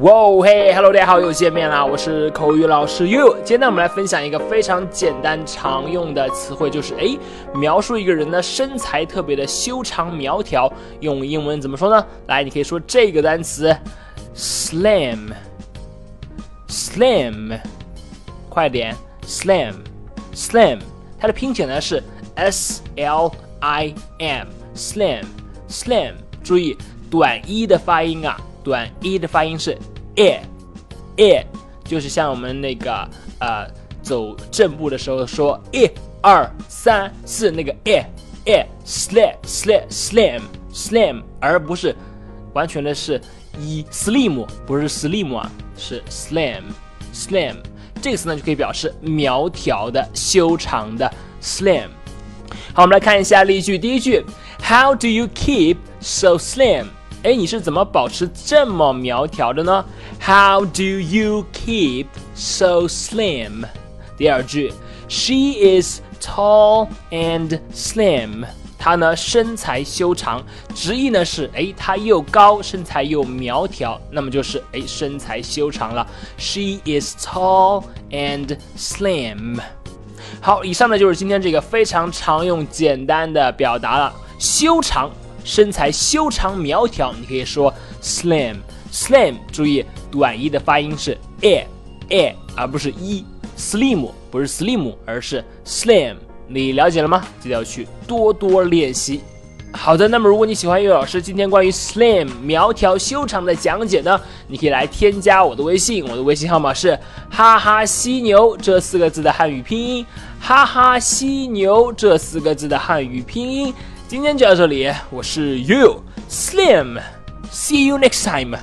哇哦嘿，Hello，大家好，又见面啦！我是口语老师 You。今天呢，我们来分享一个非常简单常用的词汇，就是哎，描述一个人的身材特别的修长苗条，用英文怎么说呢？来，你可以说这个单词，slim，slim，快点，slim，slim，它的拼写呢是 s l i m，slim，slim，注意短一的发音啊。短一的发音是 e，e，就是像我们那个呃走正步的时候说一二三四那个 e，e，slim，slim，slim，slim，而不是完全的是一 slim，不是 slim 啊，是 slim，slim，这个词呢就可以表示苗条的、修长的 slim。好，我们来看一下例句，第一句，How do you keep so slim？哎，你是怎么保持这么苗条的呢？How do you keep so slim？第二句，She is tall and slim。她呢身材修长，直译呢是哎，她又高，身材又苗条，那么就是哎身材修长了。She is tall and slim。好，以上呢就是今天这个非常常用、简单的表达了，修长。身材修长苗条，你可以说 slim slim。注意短一的发音是 a a，而不是 e slim，不是 slim，而是 slim。你了解了吗？记得要去多多练习。好的，那么如果你喜欢岳老师今天关于 slim 苗条修长的讲解呢，你可以来添加我的微信，我的微信号码是哈哈犀牛这四个字的汉语拼音，哈哈犀牛这四个字的汉语拼音。今天就到这里，我是 You Slim，See you next time。